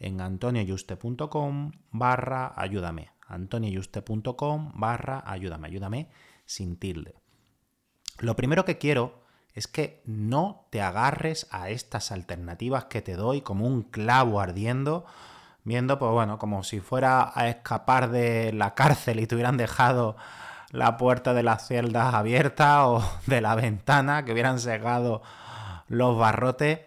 en antonioyuste.com barra ayúdame. antonioyuste.com barra ayúdame. Ayúdame sin tilde. Lo primero que quiero es que no te agarres a estas alternativas que te doy como un clavo ardiendo, viendo, pues bueno, como si fuera a escapar de la cárcel y te hubieran dejado la puerta de las celdas abierta o de la ventana, que hubieran cegado los barrotes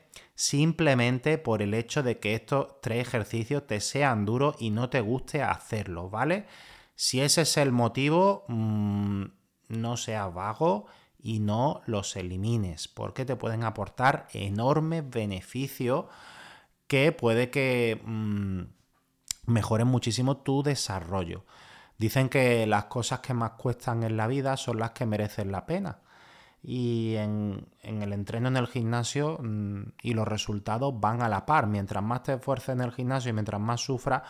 simplemente por el hecho de que estos tres ejercicios te sean duros y no te guste hacerlos, ¿vale? Si ese es el motivo, mm, no seas vago y no los elimines, porque te pueden aportar enormes beneficios que puede que mm, mejoren muchísimo tu desarrollo. Dicen que las cosas que más cuestan en la vida son las que merecen la pena y en, el entreno en el gimnasio mm, y los resultados van a la par. Mientras más te esfuerces en el gimnasio y mientras más sufras,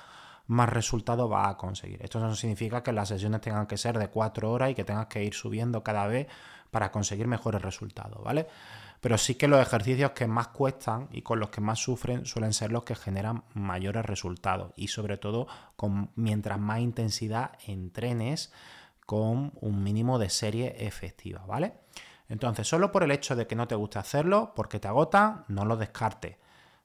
más resultados vas a conseguir. Esto no significa que las sesiones tengan que ser de cuatro horas y que tengas que ir subiendo cada vez para conseguir mejores resultados, ¿vale? Pero sí que los ejercicios que más cuestan y con los que más sufren suelen ser los que generan mayores resultados y sobre todo con mientras más intensidad entrenes con un mínimo de serie efectiva, ¿vale? Entonces, solo por el hecho de que no te guste hacerlo, porque te agota, no lo descartes.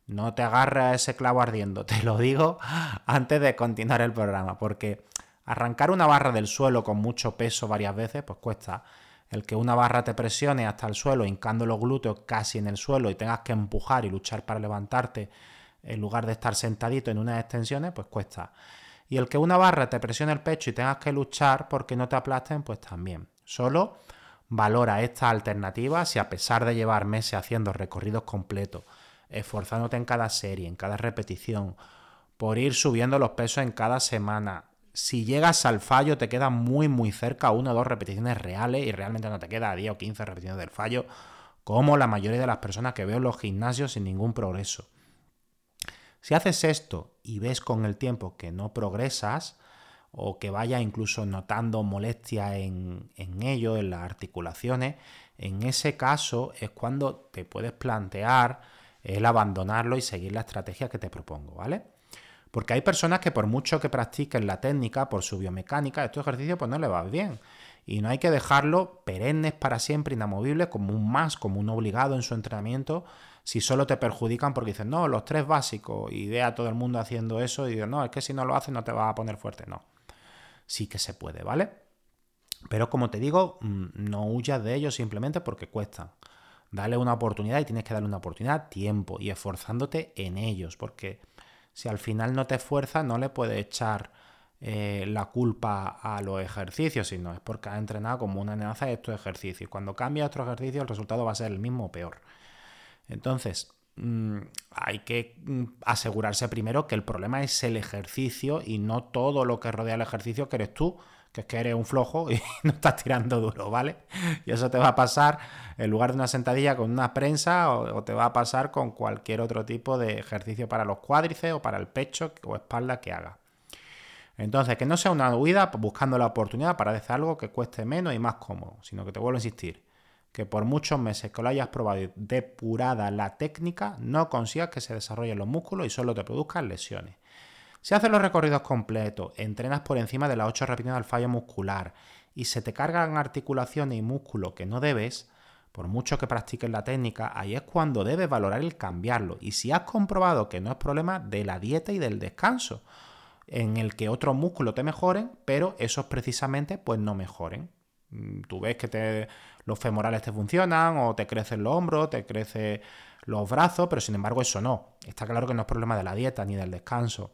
No te agarres a ese clavo ardiendo, te lo digo antes de continuar el programa, porque arrancar una barra del suelo con mucho peso varias veces, pues cuesta. El que una barra te presione hasta el suelo, hincando los glúteos casi en el suelo y tengas que empujar y luchar para levantarte en lugar de estar sentadito en unas extensiones, pues cuesta. Y el que una barra te presione el pecho y tengas que luchar porque no te aplasten, pues también. Solo valora esta alternativa si a pesar de llevar meses haciendo recorridos completos, esforzándote en cada serie, en cada repetición, por ir subiendo los pesos en cada semana, si llegas al fallo te queda muy muy cerca una o dos repeticiones reales y realmente no te queda 10 o 15 repeticiones del fallo, como la mayoría de las personas que veo en los gimnasios sin ningún progreso. Si haces esto y ves con el tiempo que no progresas, o que vaya incluso notando molestia en, en ello, en las articulaciones, en ese caso es cuando te puedes plantear el abandonarlo y seguir la estrategia que te propongo, ¿vale? Porque hay personas que por mucho que practiquen la técnica, por su biomecánica, estos ejercicios pues no le va bien. Y no hay que dejarlo perennes para siempre, inamovibles, como un más, como un obligado en su entrenamiento, si solo te perjudican porque dicen, no, los tres básicos, y ve a todo el mundo haciendo eso y digo, no, es que si no lo haces no te vas a poner fuerte. No sí que se puede, ¿vale? Pero como te digo, mm, no huyas de ellos simplemente porque cuestan. Dale una oportunidad y tienes que darle una oportunidad, tiempo y esforzándote en ellos, porque si al final no te esfuerzas, no le puedes echar eh, la culpa a los ejercicios, sino es porque has entrenado como una amenaza estos ejercicios. Cuando cambias otro ejercicio, el resultado va a ser el mismo o peor. Entonces, hay que mm, asegurarse primero que el problema es el ejercicio y no todo lo que rodea el ejercicio que eres tú, que es que eres un flojo y no estás tirando duro, ¿vale? Y eso te va a pasar en lugar de una sentadilla con una prensa o, te va a pasar con cualquier otro tipo de ejercicio para los cuádriceps o para el pecho o espalda que haga. Entonces, que no sea una huida buscando la oportunidad para hacer algo que cueste menos y más cómodo, sino que te vuelvo a insistir, que por muchos meses que lo hayas probado depurada la técnica, no consigas que se desarrollen los músculos y solo te produzcan lesiones. Si haces los recorridos completos, entrenas por encima de las 8 repeticiones al fallo muscular y se te cargan articulaciones y músculos que no debes, por mucho que practiques la técnica, ahí es cuando debes valorar el cambiarlo. Y si has comprobado que no es problema de la dieta y del descanso, en el que otros músculos te mejoren, pero esos precisamente pues no mejoren. Mm, tú ves que los femorales te funcionan o te crecen los hombros, te crecen los brazos, pero sin embargo eso no. Está claro que no es problema de la dieta ni del descanso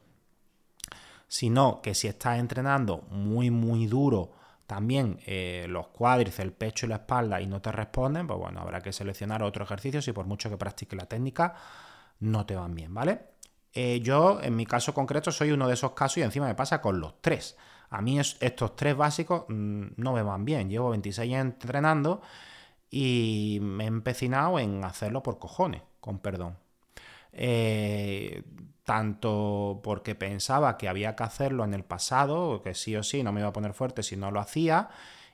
sino que si estás entrenando muy, muy duro también eh, los cuádriceps, el pecho y la espalda y no te responden, pues bueno, habrá que seleccionar otro ejercicio si por mucho que practiques la técnica no te van bien, ¿vale? Eh, yo, en mi caso concreto, soy uno de esos casos y encima me pasa con los tres. A mí estos tres básicos mm, no me van bien. Llevo 26 años entrenando y me he empecinado en hacerlo por cojones, con perdón. Eh, tanto porque pensaba que había que hacerlo en el pasado, que sí o sí no me iba a poner fuerte si no lo hacía,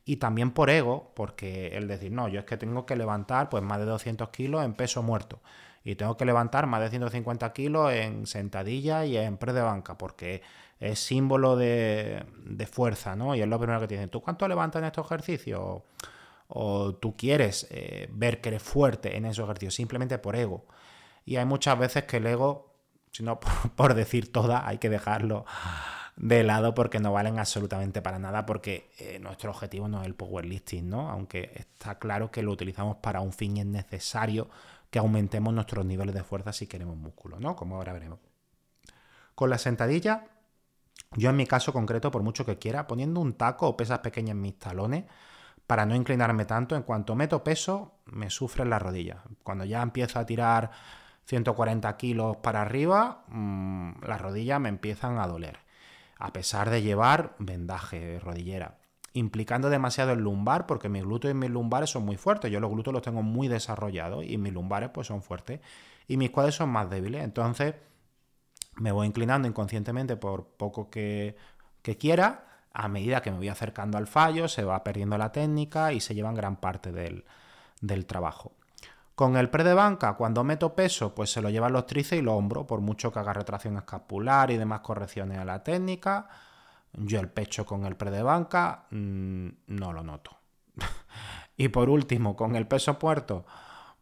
y también por ego, porque el decir, no, yo es que tengo que levantar pues más de 200 kilos en peso muerto, y tengo que levantar más de 150 kilos en sentadilla y en pre de banca, porque es símbolo de, fuerza, ¿no? Y es lo primero que te dicen, ¿tú cuánto levantas en estos ejercicios? O, tú quieres eh, ver que eres fuerte en esos ejercicios, simplemente por ego. Y hay muchas veces que el ego sino por, decir todas, hay que dejarlo de lado porque no valen absolutamente para nada, porque eh, nuestro objetivo no es el powerlifting, ¿no? Aunque está claro que lo utilizamos para un fin y es necesario que aumentemos nuestros niveles de fuerza si queremos músculo, ¿no? Como ahora veremos. Con la sentadilla, yo en mi caso concreto, por mucho que quiera, poniendo un taco o pesas pequeñas en mis talones, para no inclinarme tanto, en cuanto meto peso, me sufren las rodillas. Cuando ya empiezo a tirar 140 kilos para arriba, mm, las rodillas me empiezan a doler, a pesar de llevar vendaje, rodillera, implicando demasiado el lumbar, porque mis glúteos y mis lumbares son muy fuertes, yo los glúteos los tengo muy desarrollados y mis lumbares pues son fuertes y mis cuadros son más débiles, entonces me voy inclinando inconscientemente por poco que, quiera, a medida que me voy acercando al fallo, se va perdiendo la técnica y se llevan gran parte del, del trabajo. Con el pre de banca, cuando meto peso, pues se lo llevan los tríceps y los hombros, por mucho que haga retracción escapular y demás correcciones a la técnica. Yo el pecho con el pre de banca mm, no lo noto. y por último, con el peso puerto,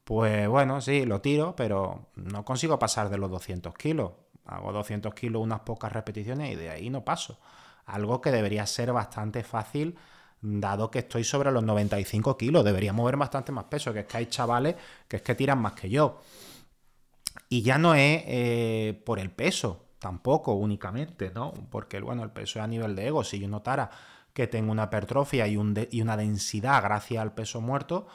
pues bueno, sí, lo tiro, pero no consigo pasar de los 200 kilos. Hago 200 kilos unas pocas repeticiones y de ahí no paso. Algo que debería ser bastante fácil dado que estoy sobre los 95 kilos, debería mover bastante más peso, que es que hay chavales que es que tiran más que yo. Y ya no es eh, por el peso, tampoco únicamente, ¿no? Porque, bueno, el peso es a nivel de ego. Si yo notara que tengo una hipertrofia y, y una densidad gracias al peso muerto,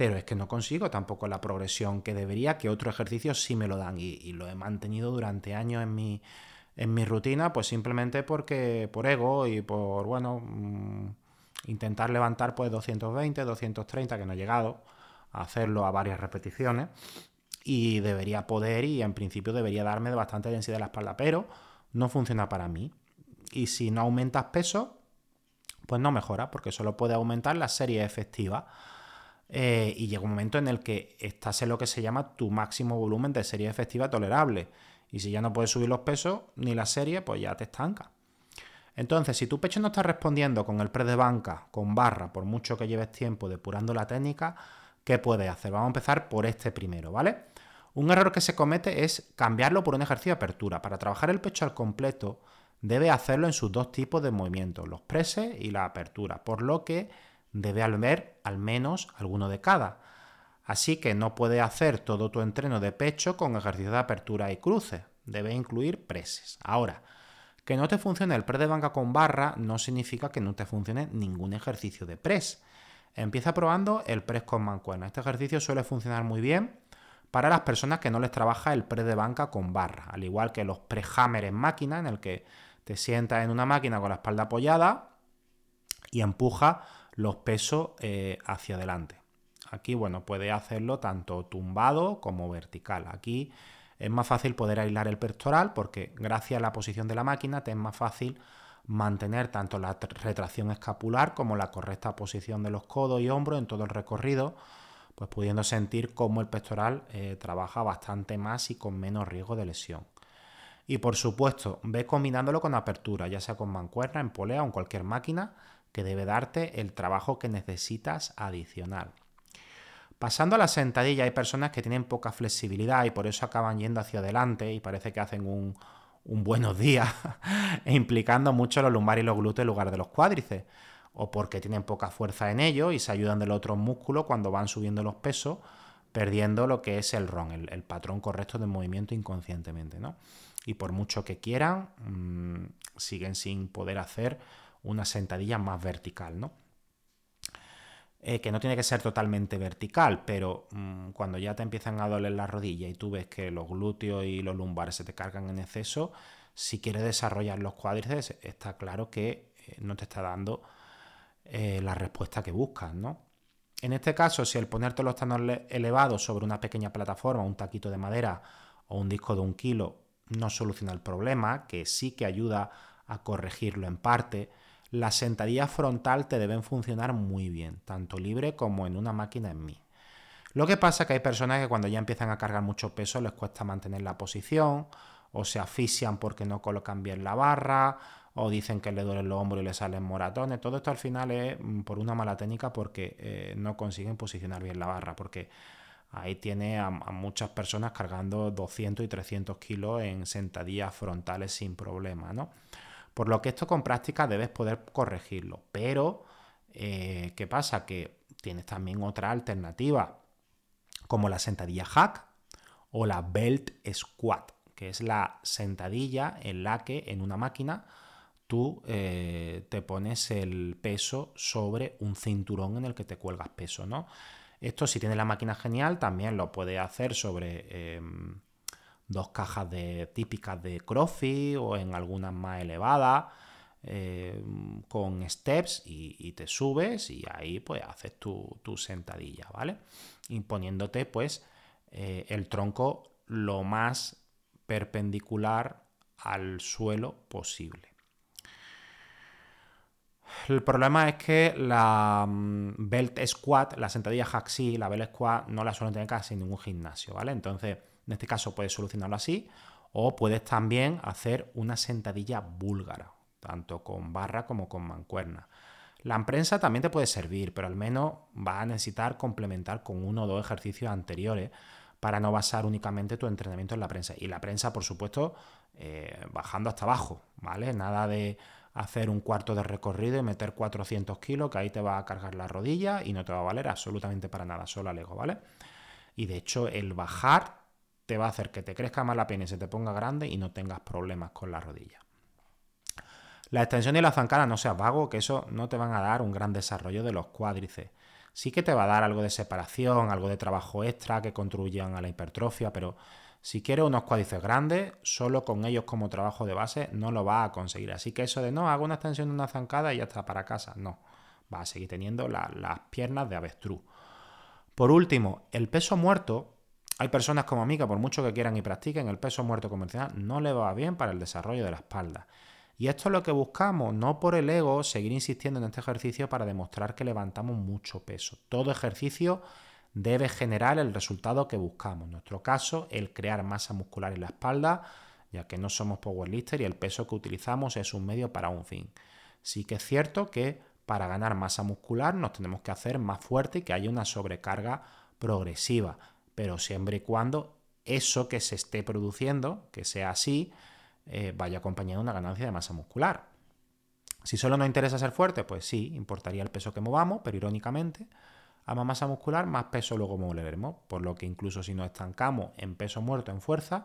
pero es que no consigo tampoco la progresión que debería, que otros ejercicios sí me lo dan y, lo he mantenido durante años en mi, en mi rutina, pues simplemente porque por ego y por, bueno, mm, intentar levantar pues 220, 230, que no he llegado a hacerlo a varias repeticiones y debería poder y en principio debería darme bastante densidad de la espalda, pero no funciona para mí. Y si no aumentas peso, pues no mejora, porque solo puede aumentar la serie efectiva. Eh, y llega un momento en el que estás en lo que se llama tu máximo volumen de serie efectiva tolerable. Y si ya no puedes subir los pesos ni la serie, pues ya te estanca. Entonces, si tu pecho no está respondiendo con el pre de banca, con barra, por mucho que lleves tiempo depurando la técnica, ¿qué puedes hacer? Vamos a empezar por este primero, ¿vale? Un error que se comete es cambiarlo por un ejercicio de apertura. Para trabajar el pecho al completo, debe hacerlo en sus dos tipos de movimientos, los preses y la apertura, por lo que debe haber al menos alguno de cada. Así que no puedes hacer todo tu entreno de pecho con ejercicios de apertura y cruces, debe incluir preses. Ahora, que no te funcione el press de banca con barra no significa que no te funcione ningún ejercicio de press. Empieza probando el press con mancuerna. Este ejercicio suele funcionar muy bien para las personas que no les trabaja el press de banca con barra, al igual que los press hammer en máquina, en el que te sientas en una máquina con la espalda apoyada y empuja los pesos eh, hacia adelante. Aquí, bueno, puede hacerlo tanto tumbado como vertical. Aquí es más fácil poder aislar el pectoral porque gracias a la posición de la máquina te es más fácil mantener tanto la retracción escapular como la correcta posición de los codos y hombros en todo el recorrido, pues pudiendo sentir cómo el pectoral eh, trabaja bastante más y con menos riesgo de lesión. Y por supuesto, ve combinándolo con apertura, ya sea con mancuerna, en polea o en cualquier máquina, que debe darte el trabajo que necesitas adicional. Pasando a la sentadilla, hay personas que tienen poca flexibilidad y por eso acaban yendo hacia adelante y parece que hacen un, buenos días, e implicando mucho los lumbares y los glúteos en lugar de los cuádriceps, o porque tienen poca fuerza en ellos y se ayudan de los otros músculos cuando van subiendo los pesos, perdiendo lo que es el RON, el, patrón correcto de movimiento inconscientemente. ¿no? Y por mucho que quieran, mm, siguen sin poder hacer una sentadilla más vertical. ¿no? Eh, que no tiene que ser totalmente vertical, pero mm, cuando ya te empiezan a doler las rodillas y tú ves que los glúteos y los lumbares se te cargan en exceso, si quieres desarrollar los cuádriceps, está claro que eh, no te está dando eh, la respuesta que buscas, ¿no? En este caso, si el ponerte los tanos elevados sobre una pequeña plataforma, un taquito de madera o un disco de un kilo, no soluciona el problema, que sí que ayuda a corregirlo en parte, las sentadillas frontal te deben funcionar muy bien, tanto libre como en una máquina en mí. Lo que pasa es que hay personas que cuando ya empiezan a cargar mucho peso les cuesta mantener la posición, o se asfixian porque no colocan bien la barra, o dicen que le duelen los hombros y le salen moratones. Todo esto al final es mm, por una mala técnica porque eh, no consiguen posicionar bien la barra, porque ahí tiene a, a, muchas personas cargando 200 y 300 kilos en sentadillas frontales sin problema, ¿no? Por lo que esto con práctica debes poder corregirlo. Pero, eh, ¿qué pasa? Que tienes también otra alternativa, como la sentadilla hack o la belt squat, que es la sentadilla en la que en una máquina tú eh, te pones el peso sobre un cinturón en el que te cuelgas peso, ¿no? Esto si tienes la máquina genial también lo puedes hacer sobre em, dos cajas de, típicas de CrossFit o en algunas más elevadas. Eh, con steps y, te subes y ahí pues haces tu, sentadilla, ¿vale? Imponiéndote pues eh, el tronco lo más perpendicular al suelo posible. El problema es que la mm, belt squat, la sentadilla haxi, la belt squat no la suelen tener casi en ningún gimnasio, ¿vale? Entonces, en este caso puedes solucionarlo así o puedes también hacer una sentadilla búlgara, tanto con barra como con mancuerna. La prensa también te puede servir, pero al menos vas a necesitar complementar con uno o dos ejercicios anteriores para no basar únicamente tu entrenamiento en la prensa. Y la prensa, por supuesto, eh, bajando hasta abajo, ¿vale? Nada de hacer un cuarto de recorrido y meter 400 kilos, que ahí te va a cargar la rodilla y no te va a valer absolutamente para nada, solo al ego, ¿vale? Y de hecho, el bajar te va a hacer que te crezca más la pierna y se te ponga grande y no tengas problemas con la rodilla. La extensión y la zancada no seas vago, que eso no te van a dar un gran desarrollo de los cuádriceps. Sí que te va a dar algo de separación, algo de trabajo extra que contribuyan a la hipertrofia, pero si quieres unos cuádriceps grandes, solo con ellos como trabajo de base no lo vas a conseguir. Así que eso de no, hago una extensión una zancada y ya está para casa, no. Vas a seguir teniendo las piernas de avestruz. Por último, el peso muerto hay personas como a mí que por mucho que quieran y practiquen el peso muerto convencional no le va bien para el desarrollo de la espalda. Y esto es lo que buscamos, no por el ego seguir insistiendo en este ejercicio para demostrar que levantamos mucho peso. Todo ejercicio debe generar el resultado que buscamos. En nuestro caso, el crear masa muscular en la espalda, ya que no somos powerlifter y el peso que utilizamos es un medio para un fin. Sí que es cierto que para ganar masa muscular nos tenemos que hacer más fuerte y que haya una sobrecarga progresiva pero siempre y cuando eso que se esté produciendo, que sea así, eh, vaya acompañado de una ganancia de masa muscular. Si solo nos interesa ser fuerte, pues sí, importaría el peso que movamos, pero irónicamente, a más masa muscular, más peso luego moveremos. Por lo que incluso si nos estancamos en peso muerto en fuerza,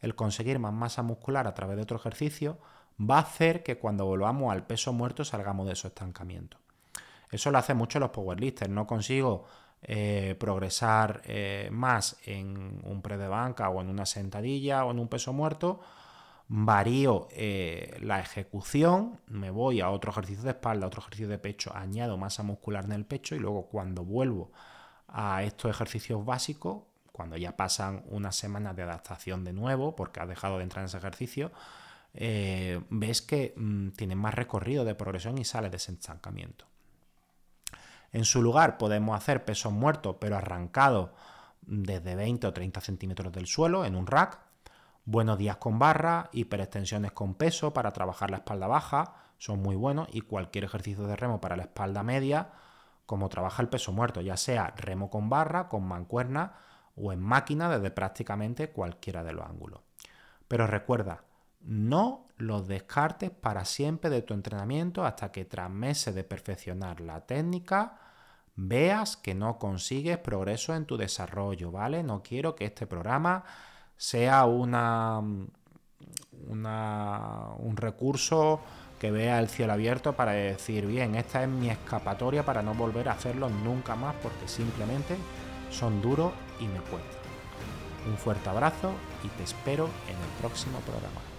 el conseguir más masa muscular a través de otro ejercicio va a hacer que cuando volvamos al peso muerto salgamos de esos estancamientos. Eso lo hacen mucho los powerlifters. No consigo eh, progresar eh, más en un pre de banca o en una sentadilla o en un peso muerto, varío eh, la ejecución, me voy a otro ejercicio de espalda, otro ejercicio de pecho, añado masa muscular en el pecho y luego cuando vuelvo a estos ejercicios básicos, cuando ya pasan unas semanas de adaptación de nuevo, porque has dejado de entrar en ese ejercicio, ves que mm, tienes más recorrido de progresión y sales de estancamiento. En su lugar podemos hacer pesos muertos, pero arrancados desde 20 o 30 centímetros del suelo en un rack. Buenos días con barra, hiperextensiones con peso para trabajar la espalda baja, son muy buenos y cualquier ejercicio de remo para la espalda media, como trabaja el peso muerto, ya sea remo con barra, con mancuerna o en máquina desde prácticamente cualquiera de los ángulos. Pero recuerda, no los descartes para siempre de tu entrenamiento hasta que tras meses de perfeccionar la técnica veas que no consigues progreso en tu desarrollo, ¿vale? No quiero que este programa sea una, un recurso que vea el cielo abierto para decir, bien, esta es mi escapatoria para no volver a hacerlo nunca más porque simplemente son duros y me cuestan. Un fuerte abrazo y te espero en el próximo programa.